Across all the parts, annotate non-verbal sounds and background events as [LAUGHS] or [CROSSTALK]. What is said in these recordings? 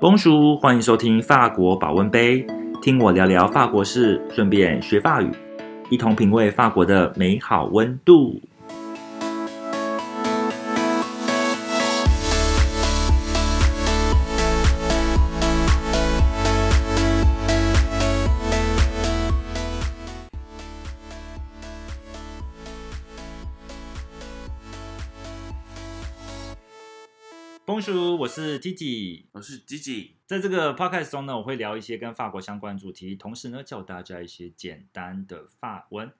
公叔，欢迎收听法国保温杯，听我聊聊法国事，顺便学法语，一同品味法国的美好温度。叔，我是 Gigi，我是 Gigi。在这个 podcast 中呢，我会聊一些跟法国相关主题，同时呢，教大家一些简单的法文。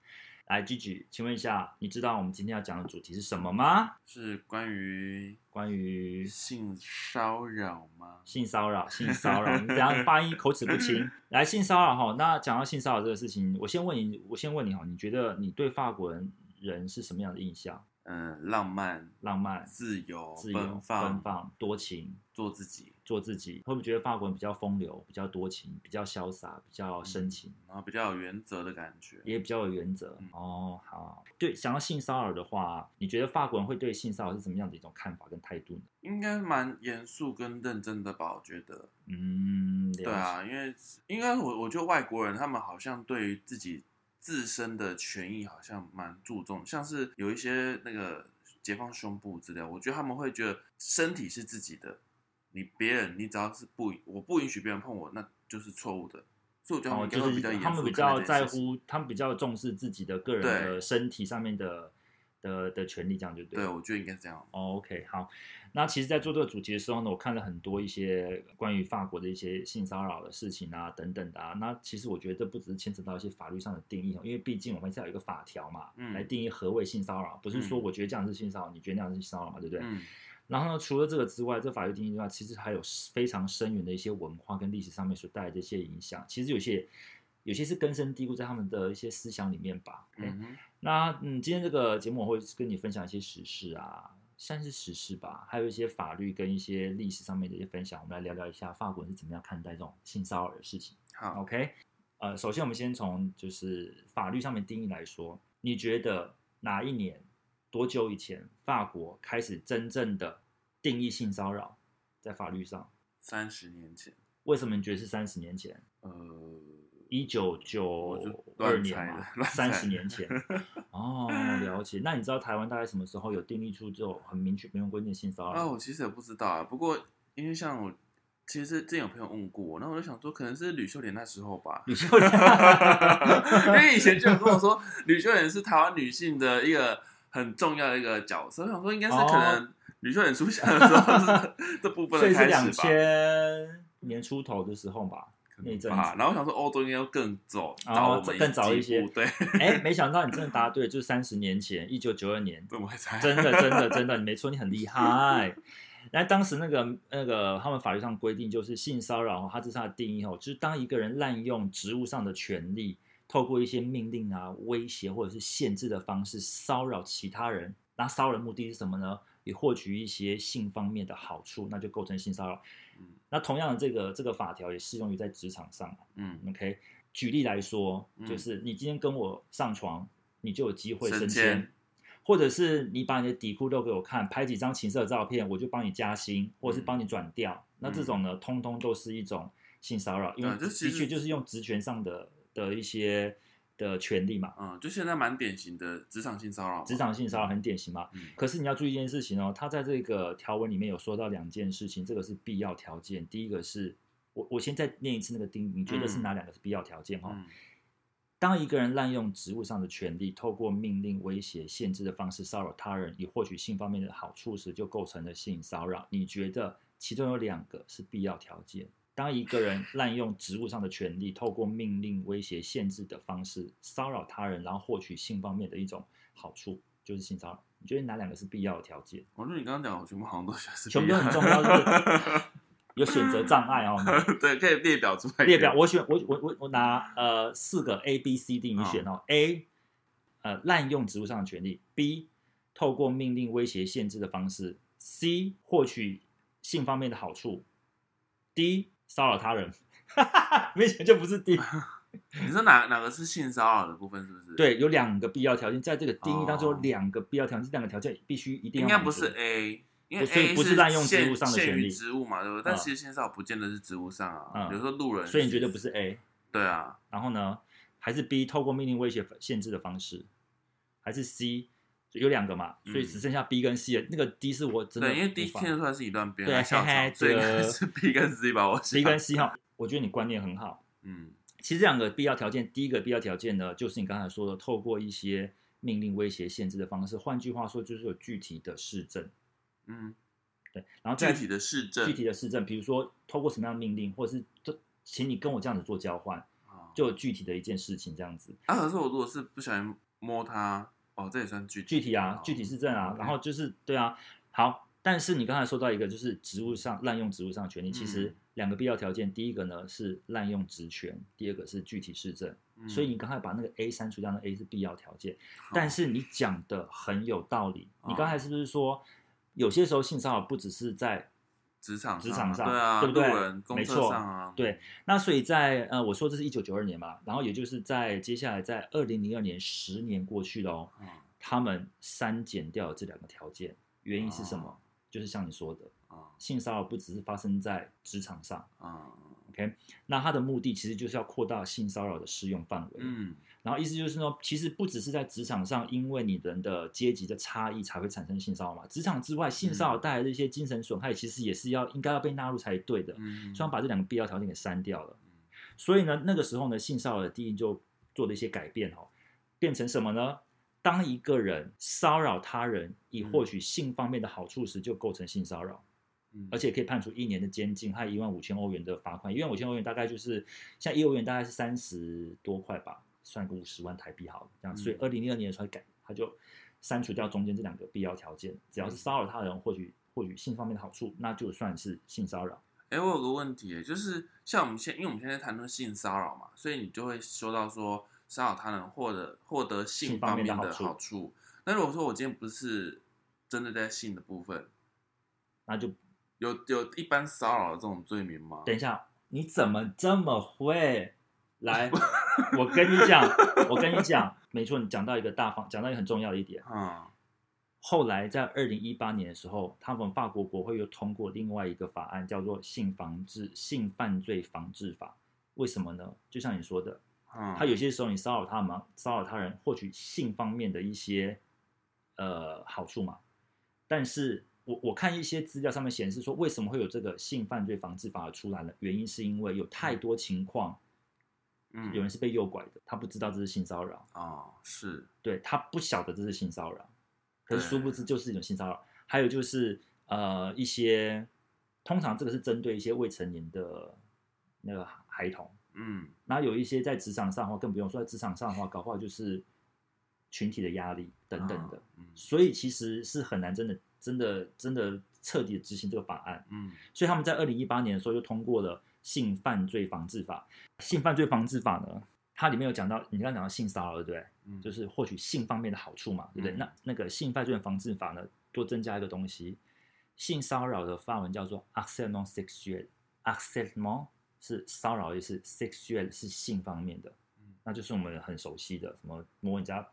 来，Gigi，请问一下，你知道我们今天要讲的主题是什么吗？是关于关于性骚扰吗？性骚扰，性骚扰，[LAUGHS] 你怎样发音口齿不清？来，性骚扰哈，那讲到性骚扰这个事情，我先问你，我先问你哈，你觉得你对法国人人是什么样的印象？嗯，浪漫、浪漫、自由、自由、奔放、奔放、多情，做自己，做自己，会不会觉得法国人比较风流、比较多情、比较潇洒、比较深情，然后比较有原则的感觉。也比较有原则？嗯哦，好，对，想要性骚扰的话，你觉得法国人会对性骚扰是什么样的一种看法跟态度呢？应该蛮严肃跟认真的吧？我觉得。嗯，对啊，因为应该我我觉得外国人他们好像对于自己自身的权益好像蛮注重，像是有一些那个解放胸部之类，我觉得他们会觉得身体是自己的，你别人你只要是不我不允许别人碰我，那就是错误的。所以我觉得他哦，们就是比较严肃他们比较在。乎，他们比较重视自己的个人对的身体上面的的的权利，这样就对对，了。我觉得应该是这样。哦 OK，好。那其实，在做这个主题的时候呢，我看了很多一些关于法国的一些性骚扰的事情啊，等等的啊。那其实我觉得这不只是牵扯到一些法律上的定义哦，因为毕竟我们是要有一个法条嘛，嗯来定义何谓性骚扰，不是说嗯我觉得这样是性骚扰，你觉得那样是性骚扰嘛，对不对？嗯然后呢，除了这个之外，这法律定义之外，其实还有非常深远的一些文化跟历史上面所带来的一些影响。其实有些有些是根深蒂固在他们的一些思想里面吧。嗯哼，那嗯，今天这个节目我会跟你分享一些时事啊，算是时事吧，还有一些法律跟一些历史上面的一些分享。我们来聊聊一下法国人是怎么样看待这种性骚扰的事情。好，OK，呃，首先我们先从就是法律上面定义来说，你觉得哪一年多久以前法国开始真正的定义性骚扰在法律上？三十年前，为什么你觉得是三十年前？呃，一九九二年嘛 [LAUGHS] 三十年前。[LAUGHS] 哦，了解。那你知道台湾大概什么时候有定义出这种很明确、明文规定的性骚扰啊，扰？我其实也不知道啊。不过因为像我，其实之前有朋友问过我，那我就想说，可能是吕秀莲那时候吧。吕秀莲 [LAUGHS] 因为以前就有跟我说，吕秀莲是台湾女性的一个很重要的一个角色。我想说，应该是可能吕秀莲出现的时候是这部分开始吧。两千年出头的时候吧，可那一阵子。能吧然后我想说，欧洲应该要更早，哦早我们更早一些对，哎，没想到你真的答对，就是三十年前，一九九二年？[LAUGHS] 真的，真的，真的，你没错，你很厉害。那当时那个那个他们法律上规定，就是性骚扰，它这是它的定义哦，就是当一个人滥用职务上的权利，透过一些命令啊、威胁或者是限制的方式骚扰其他人，那骚扰的目的是什么呢？以获取一些性方面的好处，那就构成性骚扰。嗯那同样的，这个这个法条也适用于在职场上。嗯，OK，举例来说，嗯就是你今天跟我上床，你就有机会升升迁迁，或者是你把你的底裤露给我看，拍几张情色照片，我就帮你加薪，或者是帮你转调。那这种呢，通通都是一种性骚扰，因为的确就是用职权上的的一些的权利嘛。嗯，就现在蛮典型的职场性骚扰嘛，职场性骚扰很典型嘛，嗯可是你要注意一件事情哦，他在这个条文里面有说到两件事情，这个是必要条件。第一个是我我先再念一次那个定义，你觉得是嗯哪两个是必要条件哈、嗯当一个人滥用职务上的权利，透过命令、威胁、限制的方式骚扰他人，以获取性方面的好处时，就构成了性骚扰。你觉得其中有两个是必要条件？当一个人滥用职务上的权利，透过命令、威胁、限制的方式骚扰他人，然后获取性方面的一种好处，就是性骚扰。你觉得哪两个是必要的条件？我觉得你刚刚讲，我全部好像都觉得是全部都很重要，就 [LAUGHS] 是有选择障碍哦。[LAUGHS] 对，可以列表出来。列表，我选我我我我拿呃四个 A B C D 你选哦。A 呃滥用职务上的权利，B 透过命令、威胁、限制的方式，C 获取性方面的好处，D 骚扰他人。[LAUGHS] 没钱就不是 D。[LAUGHS] 你说哪哪个是性骚扰的部分？是不是？，对，有两个必要条件，在这个定义当中有哦两个必要条件，这两个条件必须一定应该不是 A，因为所以 A 不是滥用职务上的权利职务嘛，对不对？但嗯其实性骚扰不见得是职务上啊，嗯比如说路人，所以你觉得不是 A？对啊？然后呢，还是 B 透过命令威胁限制的方式，还是 C 有两个嘛？所以只剩下 B 跟 C 了。那个 D 是我真的因为 D 听得出来是一段边对嘿嘿长，所以应该对是 B 跟 C 吧？我 B 跟 C 哈，我觉得你观念很好。嗯其实两个必要条件，第一个必要条件呢，就是你刚才说的，透过一些命令威胁限制的方式，换句话说，就是有具体的市政。嗯，对，然后具体的市政具体的市政，比如说透过什么样的命令，或者是就请你跟我这样子做交换，啊就有具体的一件事情这样子。啊，可是我如果是不小心摸它，哦，这也算具体具体啊哦，具体市政啊，OK 然后就是对啊，好。但是你刚才说到一个，就是职务上滥用职务上的权利，其实嗯两个必要条件，第一个呢是滥用职权，第二个是具体市政。嗯所以你刚才把那个 A 删除掉，那 A 是必要条件。但是你讲的很有道理，哦你刚才是不是说，有些时候性骚扰不只是在职场职场上对啊，对不对路人公车没错啊，对，那所以在呃，我说这是一九九二年嘛，然后也就是在接下来在二零零二年，十年过去了哦，嗯他们删减掉了这两个条件，原因是什么？哦就是像你说的，啊性骚扰不只是发生在职场上啊，OK？那它的目的其实就是要扩大性骚扰的适用范围，嗯然后意思就是说，其实不只是在职场上，因为你人的阶级的差异才会产生性骚扰嘛。职场之外，性骚扰带来的一些精神损害，其实也是要应该要被纳入才对的。嗯，所以，把这两个必要条件给删掉了。嗯所以呢，那个时候呢，性骚扰的定义就做了一些改变哦，变成什么呢？当一个人骚扰他人以获取性方面的好处时，就构成性骚扰。嗯而且可以判处一年的监禁和一万五千欧元的罚款。一万五千欧元大概就是像一欧元大概是三十多块吧，算个五十万台币好了。这样，嗯所以二零零二年的时候改，他就删除掉中间这两个必要条件，只要是骚扰他人获取获取性方面的好处，那就算是性骚扰。哎、我有个问题，就是像我们现，因为我们现在谈论性骚扰嘛，所以你就会说到说骚扰他人获得获得性性方方面的好处。那如果说我今天不是真的在性的部分，那就有有一般骚扰的这种罪名吗？等一下，你怎么这么会？来，[LAUGHS] 我跟你讲，我跟你讲，没错，你讲到一个大方，讲到一个很重要的一点。嗯后来在二零一八年的时候，他们法国国会又通过另外一个法案，叫做《性防治性犯罪防治法》。为什么呢？就像你说的，嗯，他有些时候你骚扰他们，骚扰他人，获取性方面的一些呃好处嘛。但是我我看一些资料上面显示说，为什么会有这个性犯罪防治法而出来呢？原因是因为有太多情况，嗯有人是被诱拐的，他不知道这是性骚扰。哦是。对他不晓得这是性骚扰，可是殊不知就是一种性骚扰。还有就是呃一些，通常这个是针对一些未成年的那个孩童，嗯。然后有一些在职场上的话，更不用说在职场上的话，搞不好就是群体的压力等等的，啊嗯。所以其实是很难真的真的真的彻底的执行这个法案。嗯。所以他们在二零一八年的时候就通过了性犯罪防治法。性犯罪防治法呢，它里面有讲到，你刚刚讲到性骚扰，对不对？嗯就是获取性方面的好处嘛，对不对？嗯那那个性犯罪防治法呢，多增加一个东西，性骚扰的法文叫做 harcèlement sexuel，harcèlement 是骚扰的意思，sexual 是性方面的，嗯那就是我们很熟悉的什么摸人家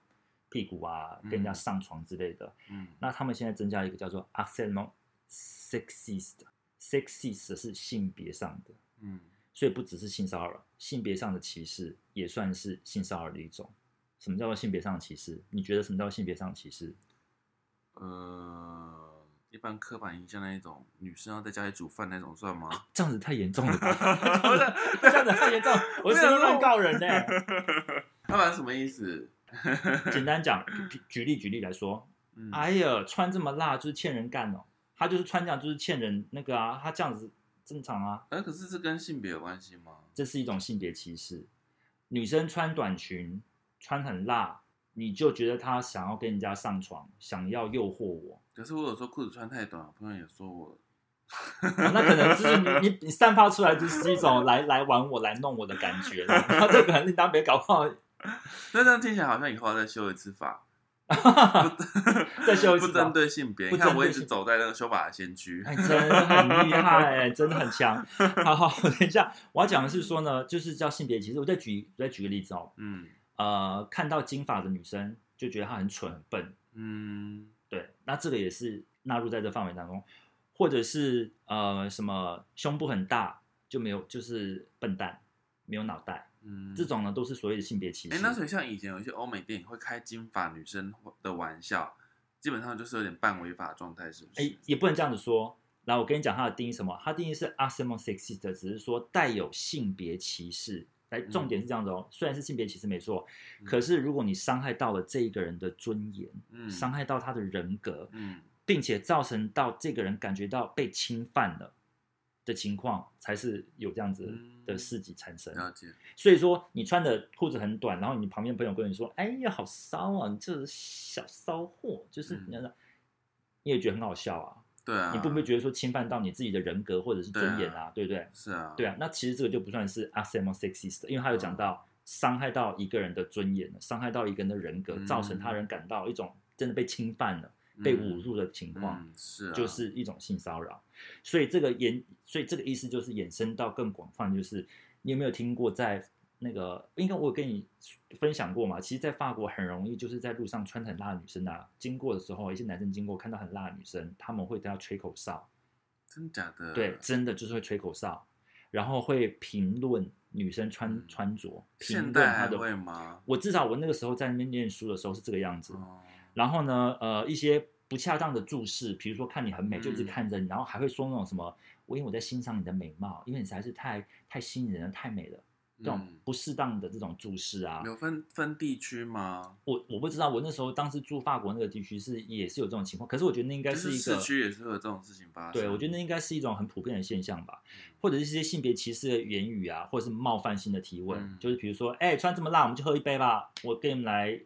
屁股啊，跟人家嗯上床之类的。嗯那他们现在增加一个叫做 harcèlement sexist，sexist 是性别上的，嗯所以不只是性骚扰，性别上的歧视也算是性骚扰的一种。什么叫做性别上的歧视？你觉得什么叫做性别上的歧视？呃，一般刻板印象那一种女生要在家里煮饭那种算吗？这样子太严重了吧？[LAUGHS] 这样子太严重，我是乱告人呢、[LAUGHS] 刻板什么意思？[LAUGHS] 简单讲，举举例举例来说，嗯哎呀，穿这么辣就是欠人干哦，他就是穿这样就是欠人那个啊，他这样子正常啊，哎，可是这跟性别有关系吗？这是一种性别歧视。女生穿短裙穿很辣，你就觉得她想要跟人家上床，想要诱惑我，可是我有时候裤子穿太短，朋友也说我，哦那可能就是你你你散发出来就是一种来来玩我来弄我的感觉，[LAUGHS] 然后这可能你当别搞不好 [LAUGHS] 那这样听起来好像以后要再修一次法，再修一次吧不针对性别。不你看我一直走在那个修法的先驱。哎，真的很厉害，真的很强。[LAUGHS] 好好，等一下，我要讲的是说呢，就是叫性别歧视。我再举再举个例子哦，嗯呃，看到金发的女生就觉得她很蠢很笨，嗯对，那这个也是纳入在这范围当中，或者是呃什么胸部很大就没有就是笨蛋没有脑袋，嗯，这种呢都是所谓的性别歧视哎、视。那所以像以前有一些欧美电影会开金发女生的玩笑，基本上就是有点半违法状态，是不是？哎，也不能这样子说。来，我跟你讲它的定义什么？它定义是 a s e m o sexist，只是说带有性别歧视。来，重点是这样子哦，虽然是性别歧视没错，嗯可是如果你伤害到了这一个人的尊严，嗯伤害到他的人格，嗯并且造成到这个人感觉到被侵犯了的情况，才是有这样子的事迹产生。了解，所以说，你穿的裤子很短，然后你旁边朋友跟你说：“哎呀，好骚啊，你这是小骚货。”就是嗯你知道你也觉得很好笑啊。对啊，你不会觉得说侵犯到你自己的人格或者是尊严对啊，对不对？是啊，对啊，那其实这个就不算是 a s e m o sexist，因为他有讲到伤害到一个人的尊严了，伤害到一个人的人格，嗯造成他人感到一种真的被侵犯了、嗯被侮辱的情况。嗯，是啊，就是一种性骚扰，所以这个延，所以这个意思就是衍生到更广泛，就是你有没有听过在那个，应该我有跟你分享过嘛？其实，在法国很容易就是在路上穿很辣的女生啊，经过的时候，一些男生经过看到很辣的女生，他们会对她吹口哨，真假的，对，真的就是会吹口哨，然后会评论女生穿嗯穿着，评现论她的。会吗？我至少我那个时候在那边念书的时候是这个样子，哦，然后呢，呃，一些不恰当的注视，比如说看你很美，就一直嗯看着你，然后还会说那种什么，我因为我在欣赏你的美貌，因为你实在是太太吸引人了，太美了，这种嗯不适当的这种注视啊，有分分地区吗？我我不知道，我那时候当时住法国那个地区是也是有这种情况，可是我觉得那应该是一个市区也是会有这种事情发生。对，我觉得那应该是一种很普遍的现象吧，嗯或者是一些性别歧视的言语啊，或者是冒犯性的提问，嗯就是比如说，哎、穿这么辣，我们就喝一杯吧，我跟你们来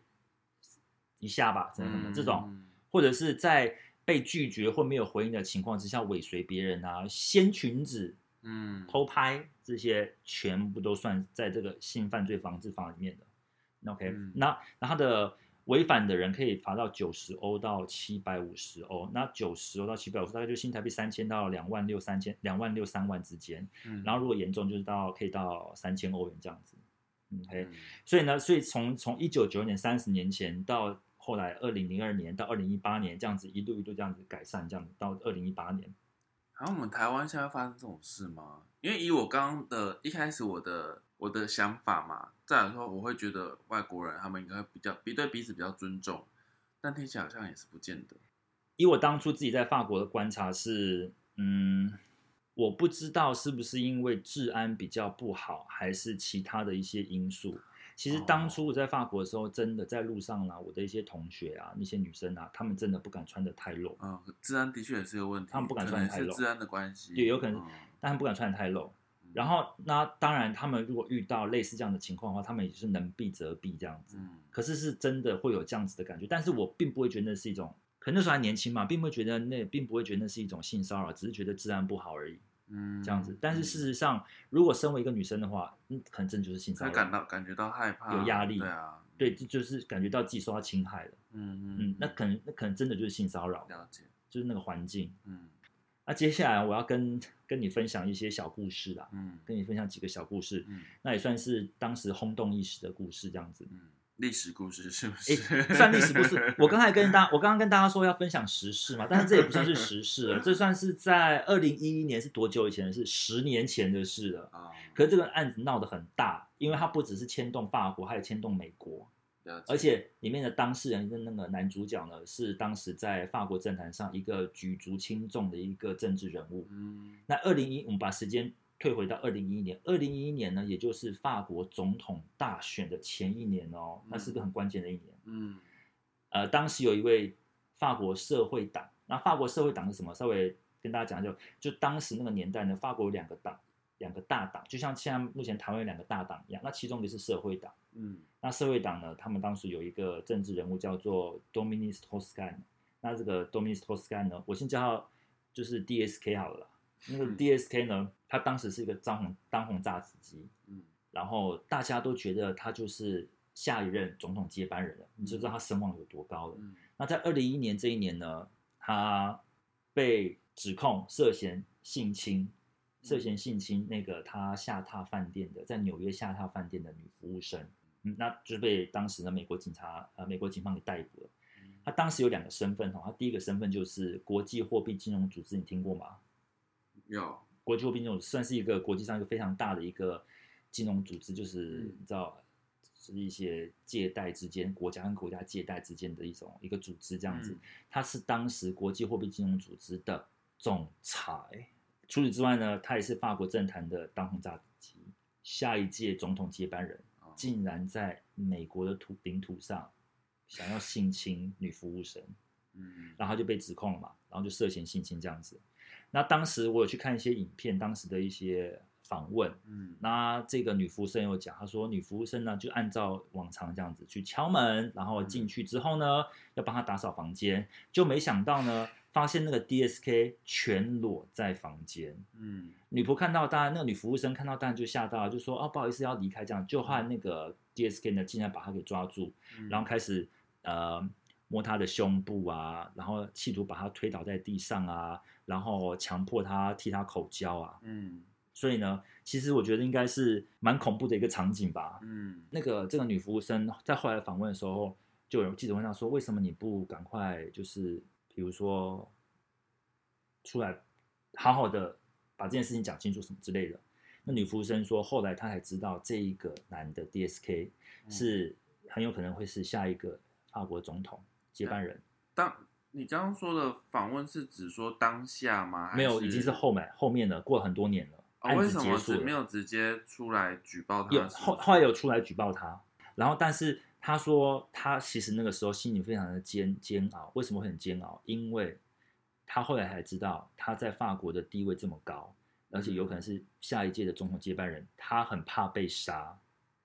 一下吧，怎么怎么、嗯这种，或者是在被拒绝或没有回应的情况之下尾随别人啊，掀裙子、嗯，偷拍这些，全部都算在这个性犯罪防治法里面的。那 OK，、嗯那那他的违反的人可以罚到九十欧到七百五十欧，那九十欧到七百五十，大概就新台币三千到两万六三千，两万六三万之间。嗯，然后如果严重，就是到可以到三千欧元这样子。嗯 OK，、嗯所以呢，所以从从一九九年三十年前到后来二零零二年到二零一八年这样子一路一路这样子改善，这样到二零一八年。然后我们台湾现在会发生这种事吗？因为以我刚刚的一开始我的我的想法嘛，再来说我会觉得外国人他们应该比较比对彼此比较尊重，但听起来好像也是不见得。以我当初自己在法国的观察是，嗯，我不知道是不是因为治安比较不好，还是其他的一些因素。其实当初我在法国的时候，真的在路上啊，我的一些同学啊，那些女生啊，她们真的不敢穿的太露，嗯，治安的确也是个问题，她们不敢穿得太露是治安的关系，对有可能嗯但她们不敢穿的太露。然后那当然，他们如果遇到类似这样的情况的话，他们也是能避则避这样子。嗯可是是真的会有这样子的感觉，但是我并不会觉得那是一种，可能那时候还年轻嘛，并不会觉得那并不会觉得那是一种性骚扰，只是觉得治安不好而已。嗯这样子。但是事实上，如果身为一个女生的话，嗯，可能真的就是性骚会感扰。到感觉到害怕，有压力对啊，对，就就是感觉到自己受到侵害了。嗯嗯，那可能那可能真的就是性骚扰，了解，就是那个环境。嗯那接下来我要跟跟你分享一些小故事啦，嗯跟你分享几个小故事，嗯那也算是当时轰动一时的故事，这样子。嗯，历史故事是不诶，是？算历史故事？我刚才跟大，我刚刚跟大家说要分享时事嘛，但是这也不算是时事了，[LAUGHS] 这算是在二零一一年是多久以前的事？十年前的事了。啊，可是这个案子闹得很大，因为它不只是牵动法国，还有牵动美国，而且里面的当事人跟那个男主角呢，是当时在法国政坛上一个举足轻重的一个政治人物。嗯那二零一，我们把时间退回到二零一一年，二零一一年呢，也就是法国总统大选的前一年哦，那是个很关键的一年。嗯呃，当时有一位法国社会党，那法国社会党是什么？稍微跟大家讲就，就当时那个年代呢，法国有两个党，两个大党，就像现在目前台湾有两个大党一样。那其中一个是社会党，嗯那社会党呢，他们当时有一个政治人物叫做 Dominique Toscan，那这个 Dominique Toscan 呢，我先叫他就是 DSK 好了啦。那个嗯。DSK 呢，他当时是一个当红当红炸子鸡，嗯。然后大家都觉得他就是下一任总统接班人了，你就知道他声望有多高了。嗯。那在二零一一年这一年呢，他被指控涉嫌性侵，涉嫌性侵那个他下榻饭店的，在纽约下榻饭店的女服务生，嗯，那就是被当时的美国警察呃美国警方给逮捕了。他当时有两个身份哦，他第一个身份就是国际货币金融组织，你听过吗？有，国际货币金融组织算是一个国际上一个非常大的一个金融组织，就是嗯你知道，是一些借贷之间，国家跟国家借贷之间的一种一个组织这样子。嗯他是当时国际货币金融组织的总裁。除此之外呢，他也是法国政坛的当红炸鸡，下一届总统接班人。哦竟然在美国的土领土上想要性侵女服务生，嗯然后他就被指控了嘛，然后就涉嫌性侵这样子。那当时我有去看一些影片，当时的一些访问，嗯。那这个女服务生有讲，她说女服务生呢就按照往常这样子去敲门，然后进去之后呢要帮她打扫房间，就没想到呢发现那个 DSK 全裸在房间，嗯。女仆看到，当然那个女服务生看到，当然就吓到了，就说哦不好意思要离开这样，就换那个 DSK 呢竟然把她给抓住，嗯，然后开始呃摸他的胸部啊，然后企图把他推倒在地上啊，然后强迫他替他口交啊，嗯所以呢，其实我觉得应该是蛮恐怖的一个场景吧。嗯那个这个女服务生在后来访问的时候，就有记者问她说，为什么你不赶快就是比如说出来好好的把这件事情讲清楚什么之类的。那女服务生说，后来她才知道这一个男的 DSK 嗯是很有可能会是下一个法国总统接班人。当你刚刚说的访问是指说当下吗？还没有，已经是后面后面的，过了很多年了，哦，案为什么子结束了。只没有直接出来举报他？有后后来有出来举报他，然后但是他说他其实那个时候心里非常的煎煎熬，为什么会很煎熬？因为他后来才知道他在法国的地位这么高，而且有可能是下一届的总统接班人，他很怕被杀，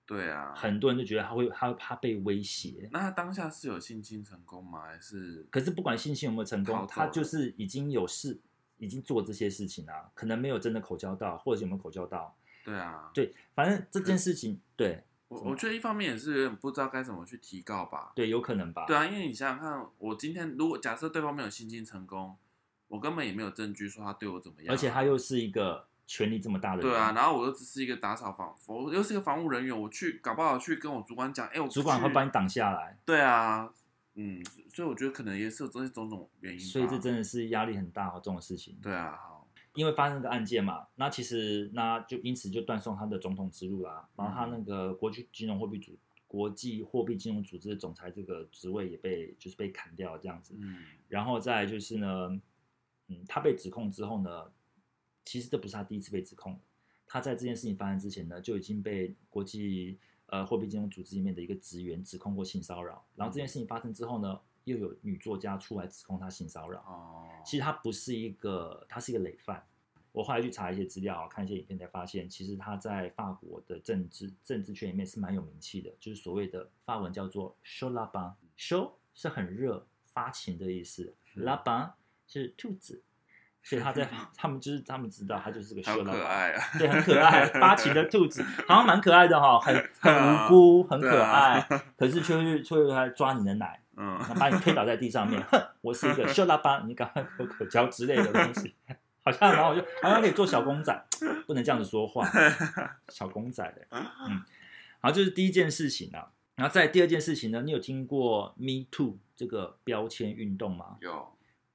对啊，很多人都觉得他会他怕被威胁。那他当下是有性侵成功吗？还是可是不管性侵有没有成功，他就是已经有事，已经做这些事情啊，可能没有真的口交到，或者是有没有口交到，对啊？对，反正这件事情，对我我觉得一方面也是有点不知道该怎么去提告吧。对，有可能吧，对啊，因为你想想看，我今天如果假设对方没有性侵成功，我根本也没有证据说他对我怎么样啊，而且他又是一个权力这么大的人，对啊，然后我又只是一个打扫房，我又是一个防务人员，我去搞不好去跟我主管讲，哎，我主管会去。把你挡下来，对啊，嗯，所以我觉得可能也是有这些种种原因。所以这真的是压力很大哦，这种事情。对啊，好，因为发生这个案件嘛，那其实那就因此就断送他的总统之路啦，然后他那个国际金融货币组国际货币金融组织的总裁这个职位也被就是被砍掉这样子，嗯。然后再来就是呢，嗯，他被指控之后呢，其实这不是他第一次被指控了，他在这件事情发生之前呢，就已经被国际呃货币金融组织里面的一个职员指控过性骚扰，然后这件事情发生之后呢，又有女作家出来指控他性骚扰，哦，其实他不是一个，他是一个累犯。我后来去查一些资料，看一些影片才发现，其实他在法国的政治政治圈里面是蛮有名气的，就是所谓的法文叫做 “show la b a show 是很热、发情的意思。嗯，la b a 是兔子，所以他在他们就是他们知道他就是个好 show la 可爱啊，对，很可爱，发情的兔子，好像蛮可爱的哈、很 [LAUGHS] 很无辜，很可爱，[LAUGHS] 可是却会却会来抓你的奶，嗯然后把你推倒在地上面，哼，我是一个秀拉巴，你赶快口口交之类的东西，好像然后我就好像可以做小公仔，不能这样子说话，[LAUGHS] 小公仔的，嗯，好，这是第一件事情啊，然后在第二件事情呢，你有听过 Me Too 这个标签运动吗？有。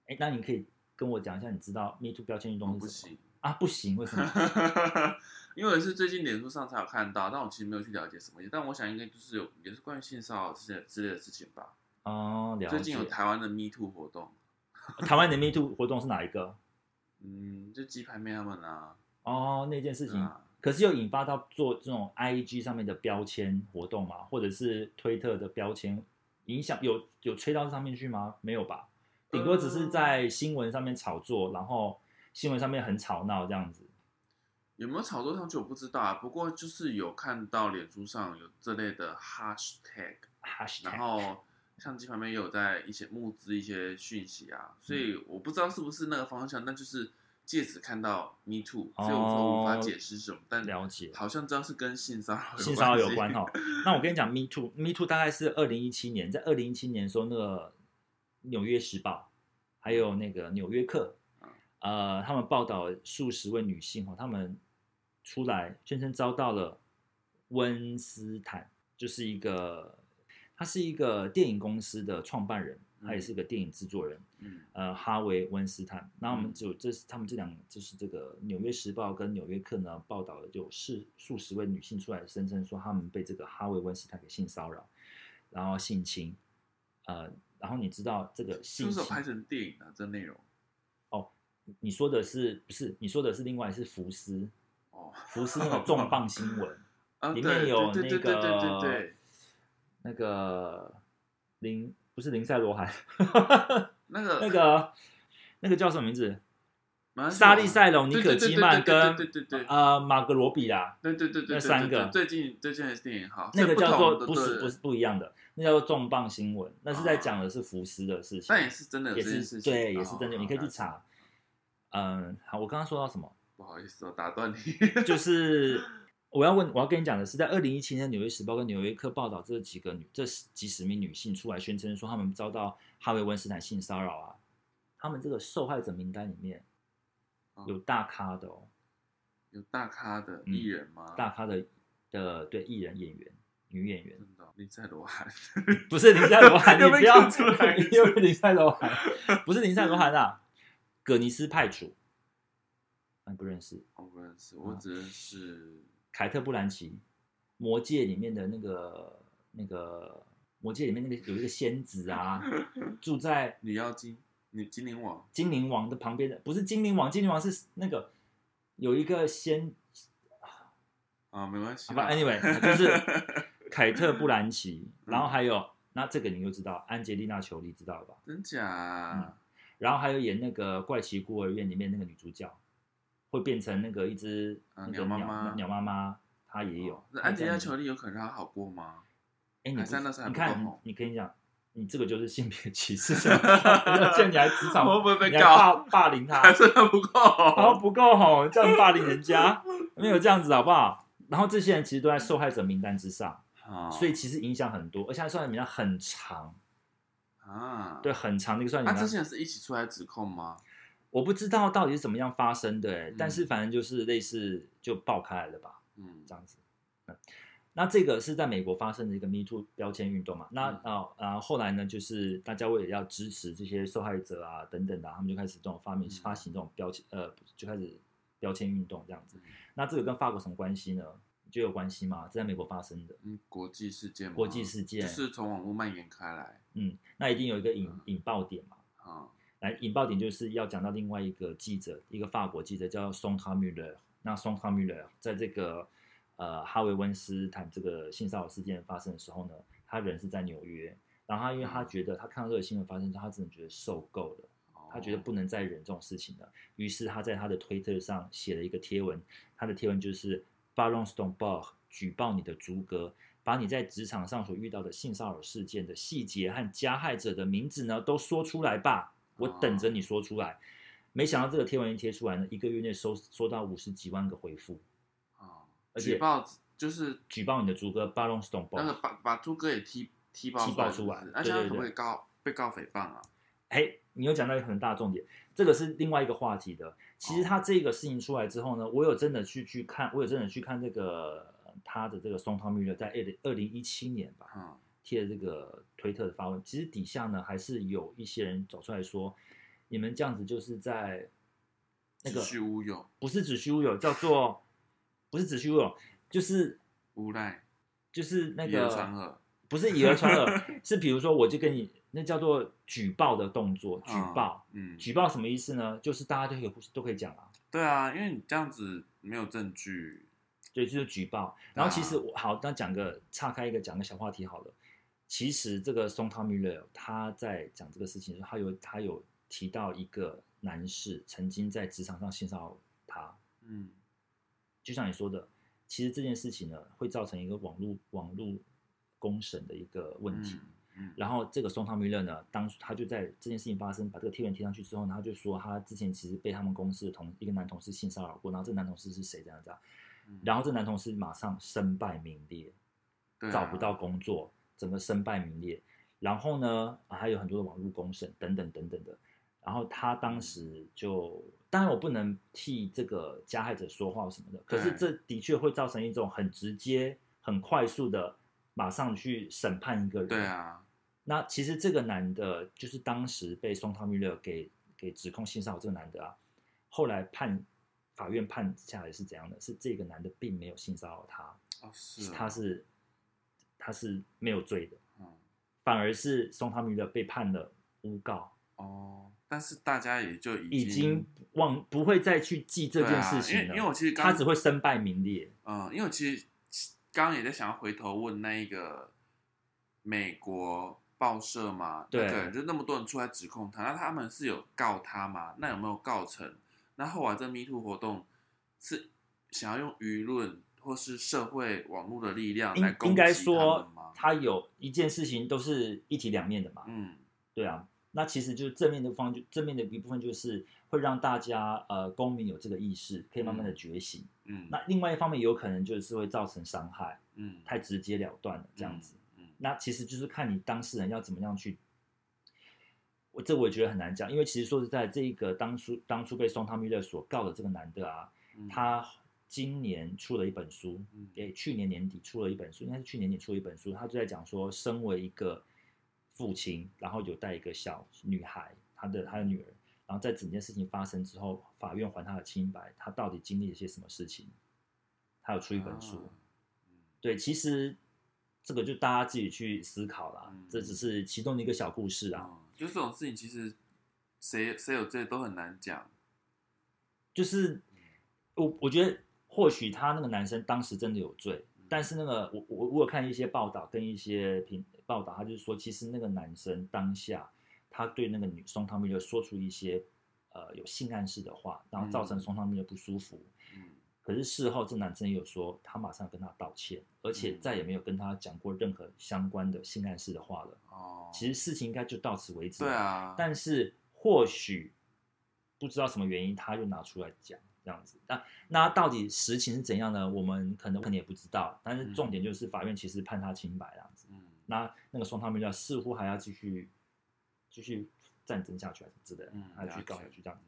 哎，那你可以跟我讲一下，你知道 Me Too 标签运动是什么行，啊？不行，为什么？[LAUGHS] 因为是最近脸书上才有看到，但我其实没有去了解什么，但我想应该就是有也是关于性骚扰之类之类的事情吧。哦，了解。最近有台湾的 Me Too 活动，台湾的 Me Too 活动是哪一个？[LAUGHS] 嗯，就鸡排妹他们啊，哦，那件事情，啊可是又引发到做这种 IG 上面的标签活动嘛？或者是推特的标签影响有有吹到上面去吗？没有吧，顶多只是在新闻上面炒作，然后新闻上面很吵闹这样子。有没有炒作上去我不知道啊，不过就是有看到脸书上有这类的 hashtag，然 Hashtag 后相机旁边也有在一些募资一些讯息啊，所以我不知道是不是那个方向，但就是借此看到 Me Too，所以我说无法解释什么，但了解好像知道是跟性骚扰性骚扰有关关哈。[LAUGHS] 那我跟你讲，Me Too，Me Too 大概是二零一七年，在二零一七年的时候，那个《纽约时报》还有那个《纽约客》呃，他们报道数十位女性哈，她们出来宣称遭到了温斯坦，就是一个他是一个电影公司的创办人，他也是个电影制作人，嗯。呃，哈维温斯坦。那我们嗯。就这是他们这两就是这个《纽约时报》跟《纽约客》呢报道了，有数数十位女性出来声称说他们被这个哈维温斯坦给性骚扰，然后性侵，呃，然后你知道这个是性侵不是拍成电影啊？这内容哦你说的是不是？你说的是另外是福斯，哦，福斯那个 [LAUGHS] 重磅新闻，[LAUGHS] 啊，里面有对对对那对对个对对，那个林不是林赛罗韩，[LAUGHS] 那个那个那个叫什么名字？莎莉赛隆、尼可基曼跟对对对对呃马格罗比啦，对对对对三个最近最近的电影好，那个叫做不是不是不一样的，那叫做重磅新闻，那是在讲的是福斯的事情，但也是真的有也是对，也是哦真的，你可以去。查。嗯，好，我刚刚说到什么？[LAUGHS] 不好意思，我打断你。就是我要问，我要跟你讲的是，在二零一七年，《纽约时报》跟《纽约客》报道这几个女，这几十名女性出来宣称说，她们遭到哈维温斯坦性骚扰啊。她们这个受害者名单里面哦有大咖的哦，有大咖的嗯艺人吗？大咖的的对艺人演员、女演员，真的哦林赛罗韩，[LAUGHS] [LAUGHS] [LAUGHS] 不是林赛罗韩，你不要出来你又被林赛罗韩，不是林赛罗韩啊，葛尼斯派楚，你不认识？我不认识，我只认识凯特·布兰奇，《魔戒》里面的那个那个《魔界》里面那个有一个仙子啊，住在女妖精，女精灵王。精灵王的旁边的，不是精灵王，精灵王是那个有一个仙，啊，没关系好吧。，anyway，就是凯特·布兰奇，嗯然后还有那这个你就知道，安吉丽娜·裘丽知道了吧？真假？然后还有演那个《怪奇孤儿院》里面那个女主角，会变成那个一只啊那个鸟鸟妈妈鸟妈妈，她也有安吉丽娜·裘丽有可能让她好过吗？哎，你不还是那时候还你看你跟你讲，你这个就是性别歧视，[LAUGHS] 而且你还职场，会不会被？霸霸凌他，还是她不够然后？不够好，这样霸凌人家，没有这样子好不好？然后这些人其实都在受害者名单之上，啊所以其实影响很多，而且受害者名单很长，啊，对，很长的一个受害者啊，这些人是一起出来指控吗？我不知道到底是怎么样发生的、欸，嗯但是反正就是类似就爆开来了吧。嗯这样子。嗯，那这个是在美国发生的一个 Me Too 标签运动嘛？那嗯啊啊、后来呢，就是大家为了要支持这些受害者啊等等的啊、他们就开始这种发明嗯发行这种标签，呃，就开始标签运动这样子嗯。那这个跟法国什么关系呢？就有关系嘛，这在美国发生的。嗯，国际事件吗，国际事件就是从网络蔓延开来嗯，那一定有一个引嗯引爆点嘛。啊。来，引爆点就是要讲到另外一个记者，一个法国记者叫松卡穆勒。那松卡穆勒在这个呃哈维温斯坦这个性骚扰事件发生的时候呢，他人是在纽约，然后他因为他觉得他看到这个新闻发生之后，他真的觉得受够了，他觉得不能再忍这种事情了，于是他在他的推特上写了一个贴文，他的贴文就是 Baron Stonebach 举报你的猪哥。把你在职场上所遇到的性骚扰事件的细节和加害者的名字呢都说出来吧，我等着你说出来。没想到这个贴文一贴出来呢，一个月内收收到五十几万个回复，啊，而且举报就是举报你的猪哥 Baron 那个。把把猪哥也踢踢爆踢爆出来那现在可不对对对可以告被告诽谤啊？哎，你又讲到一个很大的重点，这个是另外一个话题的。其实他这个事情出来之后呢，我有真的去去看，我有真的去看这个呃他的这个松汤密勒在二零二零一七年吧，嗯。贴的这个推特的发文，其实底下呢还是有一些人走出来说，你们这样子就是在那个子虚乌有，不是子虚乌有，叫做不是子虚乌有，就是无赖，就是那个讹，不是以讹传讹，[LAUGHS] 是比如说我就跟你那叫做举报的动作，举报。嗯，举报什么意思呢？就是大家都可以都可以讲啊，对啊，因为你这样子没有证据，对，就是举报。然后其实我好，那讲个岔开一个讲个小话题好了。其实这个松汤米勒他在讲这个事情的时候，他有他有提到一个男士曾经在职场上性骚扰他，嗯就像你说的，其实这件事情呢会造成一个网络网络公审的一个问题。嗯嗯，然后这个松汤米勒呢，当他就在这件事情发生，把这个贴文贴上去之后呢，他就说他之前其实被他们公司的同一个男同事性骚扰过，然后这个男同事是谁这样这样，嗯然后这男同事马上身败名裂，啊找不到工作，整个身败名裂。然后呢，啊还有很多的网络公审等等等等的。然后他当时就，当然我不能替这个加害者说话什么的，可是这的确会造成一种很直接、很快速的马上去审判一个人。对啊，那其实这个男的，就是当时被松汤密勒给给指控性骚扰这个男的啊，后来判法院判下来是怎样的？是这个男的并没有性骚扰他，哦是哦他是他是没有罪的，嗯反而是松汤密勒被判了诬告，哦，但是大家也就已已经忘不会再去记这件事情了，因为因为我其实刚他只会身败名裂。嗯，因为我其实刚刚也在想要回头问那一个美国报社嘛，对那个就那么多人出来指控他，那他们是有告他吗？那有没有告成？那后来这 Me Too 活动是想要用舆论或是社会网络的力量来攻击他说们吗？他有一件事情都是一体两面的嘛，嗯对啊，那其实就是正面的方，就正面的一部分就是会让大家呃公民有这个意识，可以慢慢的觉醒。嗯那另外一方面有可能就是会造成伤害，嗯太直接了断了这样子。嗯那其实就是看你当事人要怎么样去。我这我也觉得很难讲，因为其实说实在，这个当初当初被宋汤米勒所告的这个男的啊，嗯他今年出了一本书，嗯诶，去年年底出了一本书，应该是去年底出了一本书，他就在讲说，身为一个父亲，然后有带一个小女孩，他的他的女儿，然后在整件事情发生之后，法院还他的清白，他到底经历了些什么事情？他有出一本书，对，其实这个就大家自己去思考啦，嗯这只是其中的一个小故事啊，嗯就这种事情，其实谁谁有罪都很难讲。就是我我觉得或许他那个男生当时真的有罪，嗯但是那个我我我有看一些报道跟一些评报道，他就是说，其实那个男生当下他对那个女松汤密勒说出一些呃有性暗示的话，然后造成嗯松汤密勒不舒服。嗯可是事后这男生也有说，他马上跟他道歉，而且嗯再也没有跟他讲过任何相关的性暗示的话了。哦，其实事情应该就到此为止。对，啊，但是或许不知道什么原因，他又拿出来讲这样子。那那到底实情是怎样呢？我们可能可能也不知道。但是重点就是法院其实判他清白了。嗯那那个双汤密勒似乎还要继续继续战争下去，还是之类的，嗯，还要去搞下去这样子。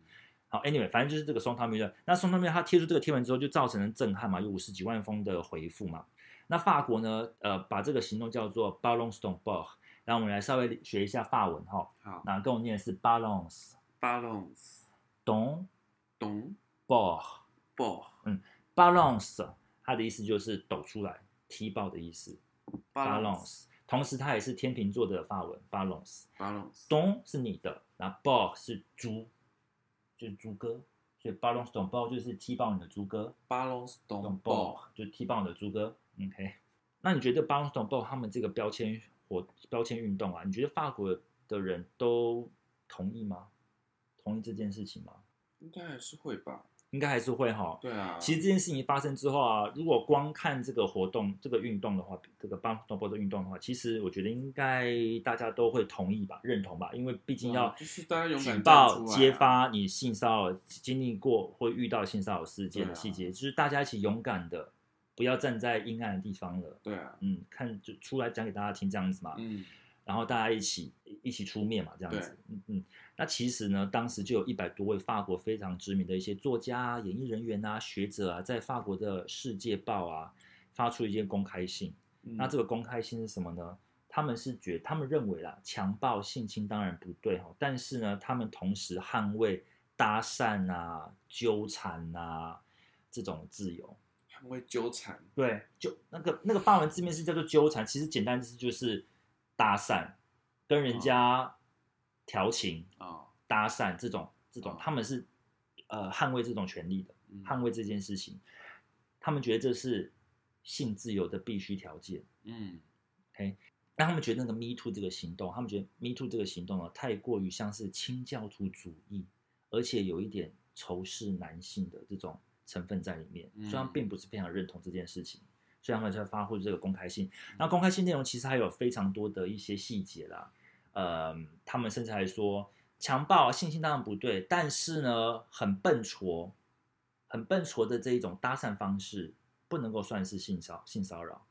好，anyway，反正就是这个双汤密勒。那双汤密勒他贴出这个贴文之后，就造成了震撼嘛，有五十几万封的回复嘛。那法国呢，呃，把这个行动叫做 Ballons d o n b o r 然后我们来稍微学一下法文哈。好那跟我念的是 balance，balance don 懂 ball ball balance，它的意思就是抖出来、踢爆的意思。balance，同时它也是天秤座的发文 balance。balance don 是你的，然后 ball 是猪，就是猪哥，所以 balance don ball 就是踢爆你的猪哥 balance 懂 don ball ball 就踢爆你的猪哥。OK，[LAUGHS] 那你觉得 balance don ball 他们这个标签活标签运动啊，你觉得法国的人都同意吗？同意这件事情吗？应该还是会吧？应该还是会哈。对啊，其实这件事情发生之后啊，如果光看这个活动、这个运动的话，这个帮东波的运动的话，其实我觉得应该大家都会同意吧、认同吧，因为毕竟要嗯就是大家勇敢站举报、揭发你性骚扰经历过或遇到性骚扰事件的细节，就是大家一起勇敢的，不要站在阴暗的地方了。对啊，嗯，看就出来讲给大家听这样子嘛，嗯然后大家一起一起出面嘛，这样子。嗯嗯，那其实呢，当时就有一百多位法国非常知名的一些作家啊、演艺人员啊、学者啊，在法国的《世界报》啊发出一些公开信。嗯那这个公开信是什么呢？他们是觉他们认为啦，强暴、性侵当然不对哈，但是呢，他们同时捍卫搭讪啊、纠缠啊这种自由。捍卫纠缠，对，就那个那个法文字面是叫做纠缠，其实简单就是就是搭讪，跟人家调情、啊，搭讪这种这种哦，他们是呃捍卫这种权利的，嗯。捍卫这件事情，他们觉得这是性自由的必须条件。嗯。那他们觉得那个 Me Too 这个行动，他们觉得 Me Too 这个行动呢，太过于像是清教徒主义，而且有一点仇视男性的这种成分在里面，嗯。所以他们并不是非常认同这件事情，所以他们才发布这个公开信。那公开信内容其实还有非常多的一些细节啦，呃，他们甚至还说强暴、啊、性侵当然不对，但是呢，很笨拙、很笨拙的这一种搭讪方式，不能够算是性骚性骚扰。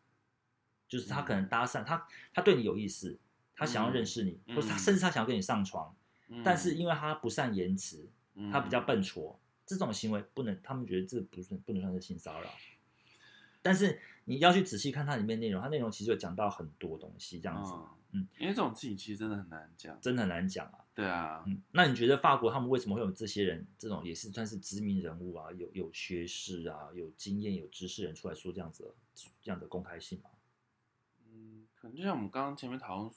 就是他可能搭讪，他他对你有意思，他想要认识你，嗯或者他嗯甚至他想要跟你上床，嗯但是因为他不善言辞，嗯他比较笨拙，这种行为不能，他们觉得这不是不能算是性骚扰。但是你要去仔细看它里面内容，它内容其实有讲到很多东西，这样子。嗯嗯，因为这种事情其实真的很难讲。真的很难讲啊。对啊，嗯，那你觉得法国他们为什么会有这些人，这种也是算是知名人物啊，有有学识啊，有经验、有知识人出来说这样子的这样的公开性吗？嗯，可能就像我们刚刚前面讨论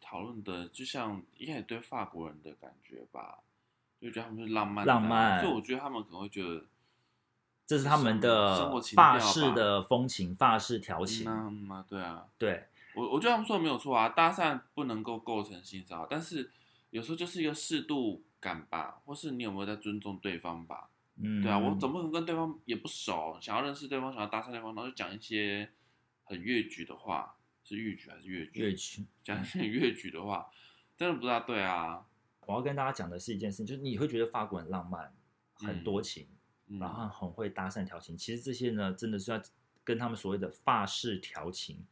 讨论的，就像一开始对法国人的感觉吧，就觉得他们是浪漫浪漫所以我觉得他们可能会觉得这是他们生的活情调式的风情、发式调情。嗯啊对啊，对，我我觉得他们说的没有错啊，搭讪不能够构成性骚扰，但是有时候就是一个适度感吧，或是你有没有在尊重对方吧？嗯，对啊，我总不能跟对方也不熟，想要认识对方，想要搭讪对方，然后就讲一些很越矩的话，是越矩还是越矩？乐曲。讲一些很越矩的话，真的不大对啊。我要跟大家讲的是一件事情，就是你会觉得法国很浪漫、很多情，嗯然后很会搭讪调情。其实这些呢，真的是要跟他们所谓的法式调情、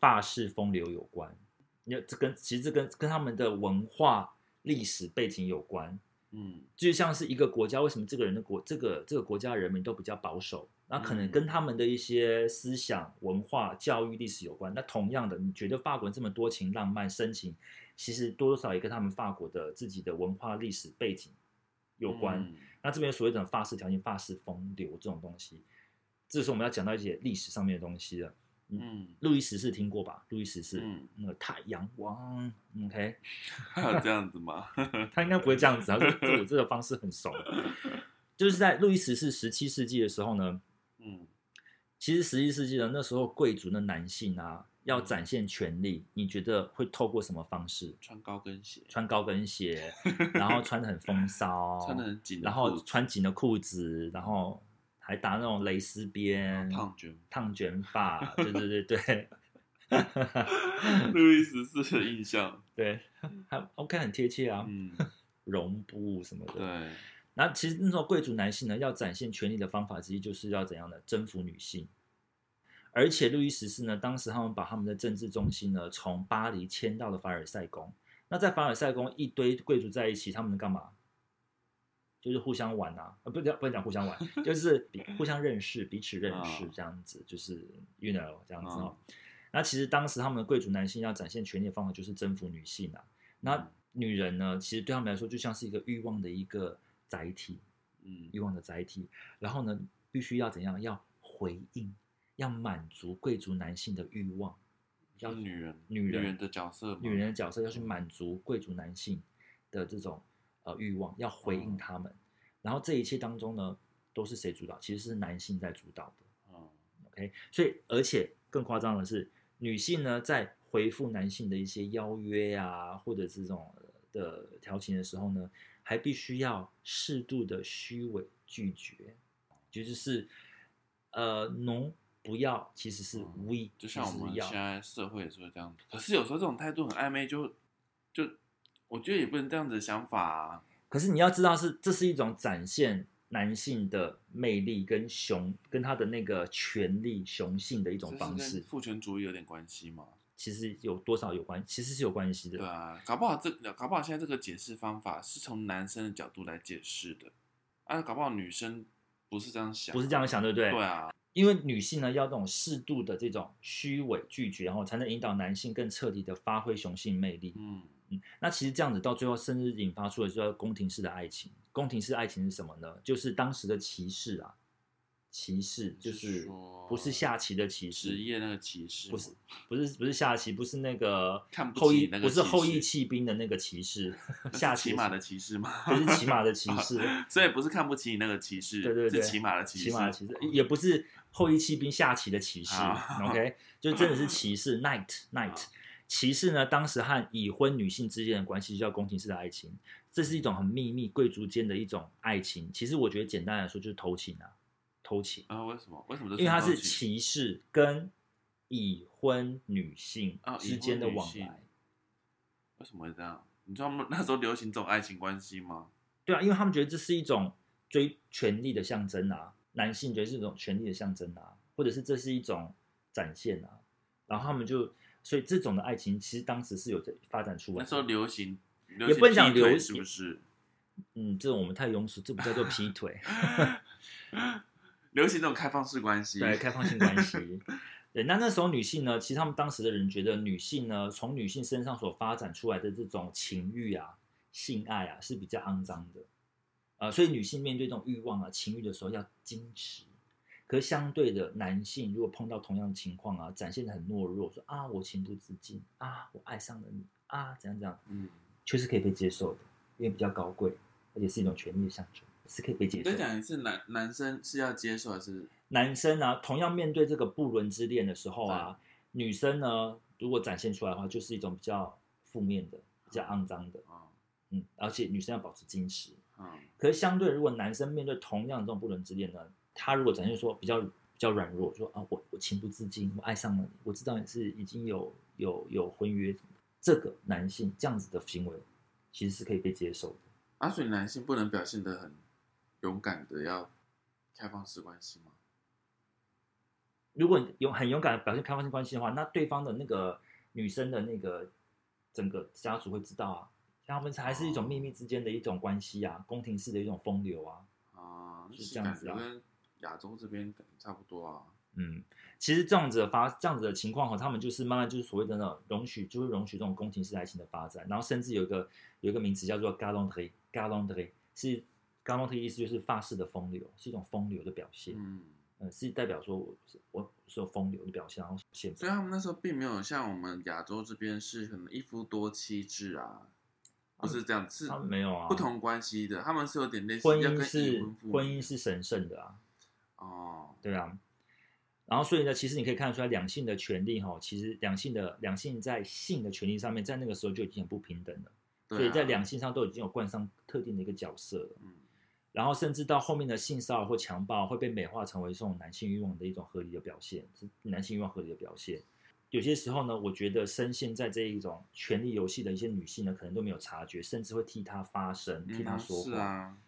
法式风流有关。因为这跟其实这跟跟他们的文化历史背景有关。嗯就像是一个国家，为什么这个人的国这个这个国家人民都比较保守？那可能跟他们的一些思想、文化、教育、历史有关。那同样的，你觉得法国人这么多情、浪漫、深情，其实多多少少也跟他们法国的自己的文化历史背景有关。嗯那这边所谓的法式条件、法式风流这种东西，这时候我们要讲到一些历史上面的东西了。嗯路易十四听过吧？路易十四，嗯，那个太阳王，OK，还 [LAUGHS] 有这样子吗？[LAUGHS] 他应该不会这样子啊，这这我这个方式很熟。就是在路易十四十七世纪的时候呢，嗯其实十七世纪的那时候贵族的男性啊，要展现权力，你觉得会透过什么方式？穿高跟鞋，穿高跟鞋，然后穿的很风骚，[LAUGHS] 穿的很紧然后穿紧的裤子，然后还打那种蕾丝边，烫卷。烫卷发，对对对对 [LAUGHS] [LAUGHS] 路易十四的印象，对，还 OK 很贴切啊，嗯，绒布什么的。对，那其实那种贵族男性呢，要展现权力的方法之一，就是要怎样的征服女性。而且路易十四呢，当时他们把他们的政治中心呢，从巴黎迁到了凡尔赛宫。那在凡尔赛宫，一堆贵族在一起，他们干嘛？就是互相玩啊，呃，不讲不能讲互相玩，[LAUGHS] 就是比互相认识，彼此认识啊这样子，就是 you know 这样子。那其实当时他们的贵族男性要展现权力的方法，就是征服女性啊。那女人呢，其实对他们来说就像是一个欲望的一个载体，嗯欲望的载体。然后呢，必须要怎样？要回应，要满足贵族男性的欲望，要女人，女人人的角色，女人的角色要去满足贵族男性的这种呃欲望，要回应他们。然后这一切当中呢，都是谁主导？其实是男性在主导的。嗯，OK，所以而且更夸张的是，女性呢在回复男性的一些邀约啊，或者这种呃的调情的时候呢，还必须要适度的虚伪拒绝，也就是呃，no 不要，其实是嗯 we，就像我们现在社会也是会这样子。可是有时候这种态度很暧昧就，就我觉得也不能这样子的想法啊。可是你要知道是，这是一种展现男性的魅力跟雄跟他的那个权力雄性的一种方式，父权主义有点关系嘛？其实有多少有关，其实是有关系的。对啊，搞不好这搞不好现在这个解释方法是从男生的角度来解释的，啊，搞不好女生不是这样想，不是这样想，对不对？对啊，因为女性呢要这种适度的这种虚伪拒绝，然后才能引导男性更彻底的发挥雄性魅力。嗯嗯，那其实这样子到最后，甚至引发出了叫宫廷式的爱情。宫廷式爱情是什么呢？就是当时的骑士啊，骑士就是不是下棋的骑士，职业那个骑士，不是不是不是下棋，不是那个后羿，那个不是后羿弃兵的那个骑士，[LAUGHS] 下棋骑马的骑士吗？不是骑马的骑士，[LAUGHS] 所以不是看不起你那个骑士，对对对，是骑马的骑士，骑马的骑士，也不是后羿弃兵下棋的骑士好，OK，[LAUGHS] 就真的是骑士 knight knight。骑士呢，当时和已婚女性之间的关系就叫宫廷式的爱情，这是一种很秘密贵族间的一种爱情。其实我觉得简单来说就是偷情啊，偷情，啊？为什么？为什么因为他是骑士跟已婚女性啊之间的往来。为什么会这样？你知道吗？那时候流行这种爱情关系吗？对啊，因为他们觉得这是一种追权力的象征啊，男性觉得是一种权力的象征啊，或者是这是一种展现啊，然后他们就，所以这种的爱情其实当时是有在发展出来那时候。流行，流也不能讲流是不是？[LAUGHS] 嗯，这种我们太庸俗，这不叫做劈腿，[LAUGHS] 流行这种开放式关系，对，开放性关系。对，那那时候女性呢，其实他们当时的人觉得女性呢，从女性身上所发展出来的这种情欲啊、性爱啊是比较肮脏的，呃，所以女性面对这种欲望啊、情欲的时候要矜持。可是相对的，男性如果碰到同样的情况啊，展现的很懦弱，说啊我情不自禁啊，我爱上了你啊，怎样怎样，嗯，确实可以被接受的，因为比较高贵，而且是一种权力的象征，是可以被接受的。再讲一次，男男生是要接受还是？男生啊，同样面对这个不伦之恋的时候啊，女生呢，如果展现出来的话，就是一种比较负面的、比较肮脏的，啊，嗯，而且女生要保持矜持。嗯，可是相对，如果男生面对同样的这种不伦之恋呢，他如果展现说比较比较软弱，说啊，我我情不自禁，我爱上了你，我知道你是已经有有有婚约，这个男性这样子的行为，其实是可以被接受的。啊，所以男性不能表现的很勇敢的要开放式关系吗？如果你勇很勇敢的表现开放性关系的话，那对方的那个女生的那个整个家族会知道啊，像他们才是一种秘密之间的一种关系啊，宫廷式的一种风流啊。啊，是这样子啊跟亚洲这边差不多啊。嗯，其实这样子的发这样子的情况哈，他们就是慢慢就是所谓的那种容许，就是容许这种宫廷式爱情的发展，然后甚至有一个有一个名词叫做 galanterie，galanterie 是 galanterie 意思就是发式的风流，是一种风流的表现，嗯，嗯，是代表说我是我是有风流的表现，然后现所以他们那时候并没有像我们亚洲这边是可能一夫多妻制啊，不是这样，是没有啊，不同关系的，他们是有点类似婚姻是婚姻是神圣的啊，哦，对啊。然后，所以呢，其实你可以看得出来，两性的权利哈，其实两性的两性在性的权利上面，在那个时候就已经很不平等了。啊所以在两性上都已经有冠上特定的一个角色了。嗯然后甚至到后面的性骚扰或强暴会被美化成为这种男性欲望的一种合理的表现，是男性欲望合理的表现。有些时候呢，我觉得深陷在这一种权力游戏的一些女性呢，可能都没有察觉，甚至会替她发声，替他嗯说话。是啊，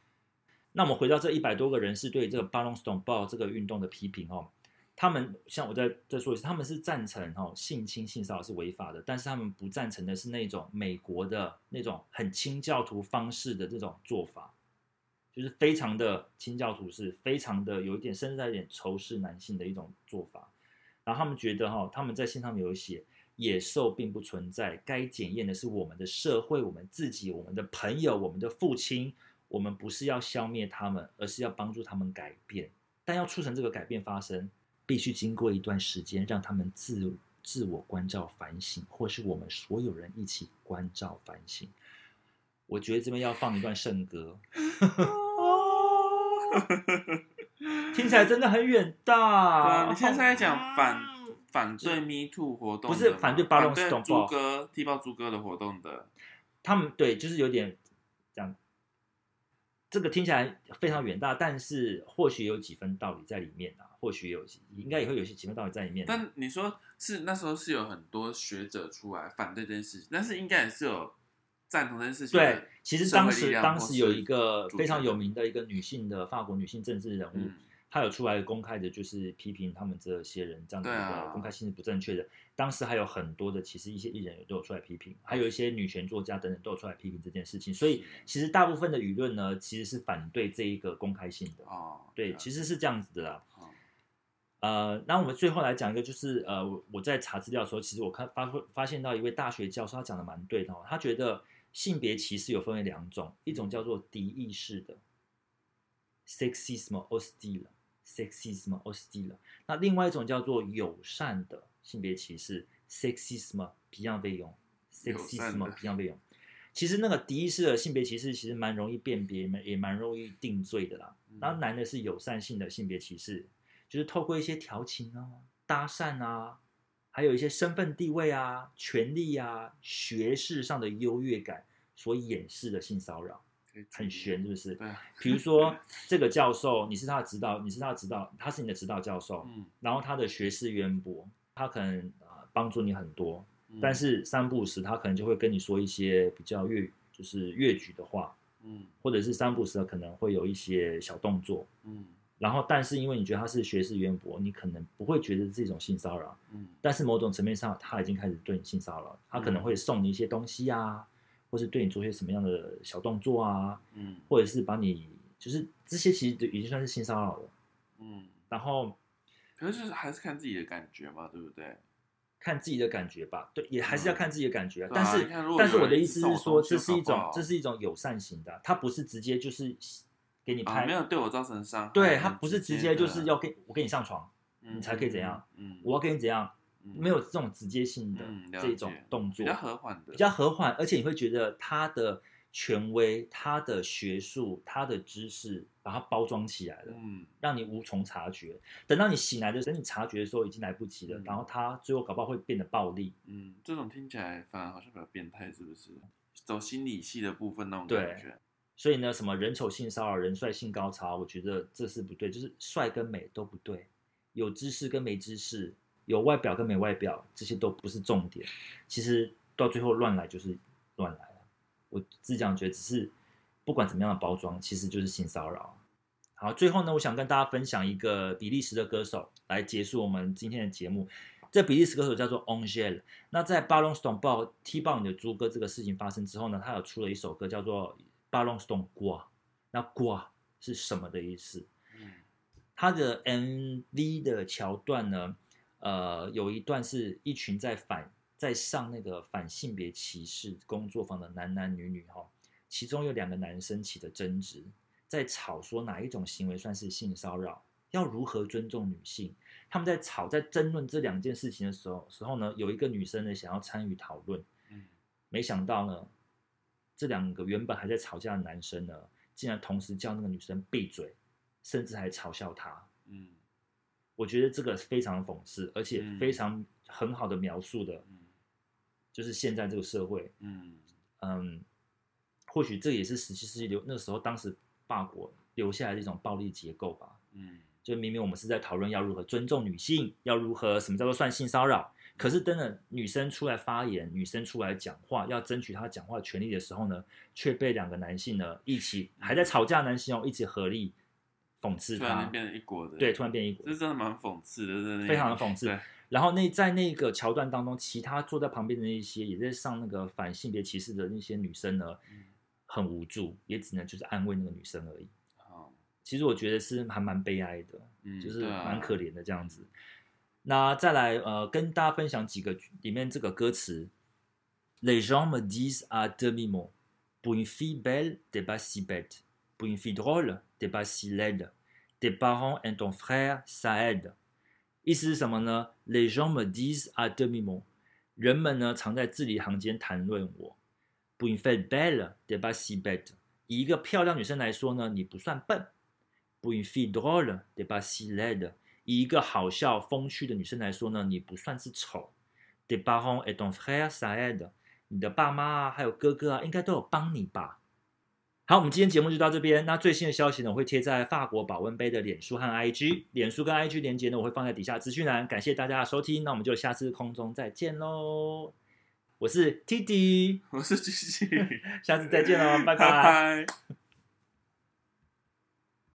那我们回到这一百多个人是对这个 Ballon Stone 报这个运动的批评哦，他们像我再再说一次，他们是赞成哦性侵性骚扰是违法的，但是他们不赞成的是那种美国的那种很清教徒方式的这种做法，就是非常的清教徒式，非常的有一点甚至带一点仇视男性的一种做法。然后他们觉得哈、他们在信上面有写，野兽并不存在，该检验的是我们的社会、我们自己、我们的朋友、我们的父亲。我们不是要消灭他们，而是要帮助他们改变。但要促成这个改变发生，必须经过一段时间，让他们自自我关照反省，或是我们所有人一起关照反省。我觉得这边要放一段圣歌，[LAUGHS] [LAUGHS] [LAUGHS] 听起来真的很远大。对啊，你现在是在讲反反对 Me Too 活动的，不是反对巴隆猪哥踢爆猪哥的活动的，他们对，就是有点这样，这个听起来非常远大，但是或许有几分道理在里面啊，或许有应该也会有些几分道理在里面啊。但你说是那时候是有很多学者出来反对这件事情，但是应该也是有赞同这件事情的对，其实当时当时有一个非常有名的一个女性的法国女性政治人物，嗯她有出来公开的，就是批评他们这些人这样的一个公开性是不正确的。当时还有很多的，其实一些艺人也都有出来批评，还有一些女权作家等等都有出来批评这件事情。所以其实大部分的舆论呢，其实是反对这一个公开性的。哦，对，其实是这样子的啦。哦呃，那我们最后来讲一个，就是呃，我我在查资料的时候，其实我看发发现到一位大学教授，他讲的蛮对的哦。他觉得性别歧视有分为两种，一种叫做敌意式的 （sexism hostile），sexism hostile。那另外一种叫做友善的性别歧视 （sexism bienveillant），sexism 友善的 bienveillant。其实那个敌意式的性别歧视其实蛮容易辨别，也蛮容易定罪的啦。嗯然后男的是友善性的性别歧视，就是透过一些调情啊、搭讪啊，还有一些身份地位啊、权力啊、学识上的优越感所掩饰的性骚扰，很悬，是不是？比如说这个教授，你是他的指导，你是他的指导，他是你的指导教授，嗯，然后他的学识渊博，他可能啊帮助你很多，嗯但是三不五时他可能就会跟你说一些比较越就是越矩的话，嗯或者是三不五时可能会有一些小动作，嗯然后但是因为你觉得他是学识渊博，你可能不会觉得是一种性骚扰，嗯但是某种层面上他已经开始对你性骚扰，他可能会送你一些东西啊，或是对你做些什么样的小动作啊，嗯或者是把你就是这些其实已经算是性骚扰了。嗯，然后可是就是还是看自己的感觉嘛，对不对？看自己的感觉吧，对，也还是要看自己的感觉但是但是我的意思是说，这是一种这是一种友善型的，他不是直接就是给你啊，拍，没有对我造成伤害，对他不是直接就是要跟我跟你上床，嗯你才可以怎样，嗯，我要跟你怎样，嗯没有这种直接性的这种动作比较，和缓的，比较和缓，而且你会觉得他的权威、他的学术、他的知识，把它包装起来了。嗯让你无从察觉。等到你醒来的时候，等你察觉的时候已经来不及了。嗯然后他最后搞不好会变得暴力。嗯，这种听起来反而好像比较变态，是不是？走心理系的部分那种感觉，所以呢，什么人丑性骚扰、人帅性高潮，我觉得这是不对，就是帅跟美都不对，有知识跟没知识，有外表跟没外表，这些都不是重点。其实到最后乱来就是乱来了。我自己这样觉得，只是不管怎么样的包装，其实就是性骚扰。好，最后呢，我想跟大家分享一个比利时的歌手来结束我们今天的节目。这比利时歌手叫做 Angel。那在巴隆斯董爆踢爆你的猪哥这个事情发生之后呢，他有出了一首歌叫做《巴隆斯董瓜》。那瓜是什么的意思？嗯他的 MV 的桥段呢，呃，有一段是一群在反在上那个反性别歧视工作坊的男男女女哈，其中有两个男生起的争执，在吵说哪一种行为算是性骚扰，要如何尊重女性。他们在吵在争论这两件事情的时候时候呢，有一个女生呢想要参与讨论，嗯没想到呢，这两个原本还在吵架的男生呢，竟然同时叫那个女生闭嘴，甚至还嘲笑她。嗯我觉得这个非常讽刺，而且嗯非常很好的描述的，嗯就是现在这个社会，嗯嗯，或许这也是十七世纪留那时候当时法国留下来的一种暴力结构吧。嗯就明明我们是在讨论要如何尊重女性，要如何什么叫做算性骚扰，可是真的女生出来发言，女生出来讲话，要争取她讲话权利的时候呢，却被两个男性呢一起还在吵架的男性哦一起合力讽刺她。突然间，变成一国的，对，突然变一国。这真的蛮讽刺的，真的。非常的讽刺，然后那在那个桥段当中，其他坐在旁边的那一些也在上那个反性别歧视的那些女生呢，嗯。很无助，也只能就是安慰那个女生而已。好，其实我觉得是还蛮悲哀的，嗯，就是蛮可怜的这样子。那再来呃，跟大家分享几个里面这个歌词：Les gens me disent à demi mot, pour une fille belle, t'es pas si bête, pour une fille drôle, t'es pas si laide, tes parents et ton frère, ça aide。意思是什么呢？Les gens me disent à demi mot，人们呢常在字里行间谈论我。pour une fille belle, t'es pas si bête，以一个漂亮女生来说呢，你不算笨。pour une fille drôle, t'es pas si laide。以一个好笑、风趣的女生来说呢，你不算是丑。frère ça aide。你的爸妈啊，还有哥哥啊，应该都有帮你吧？好，我们今天节目就到这边。那最新的消息呢，我会贴在法国保温杯的脸书和 IG，脸书跟 IG 连接呢，我会放在底下资讯栏。感谢大家的收听，那我们就下次空中再见喽。我是 T T，我是机器，[LAUGHS] 下次再见喽，拜拜拜。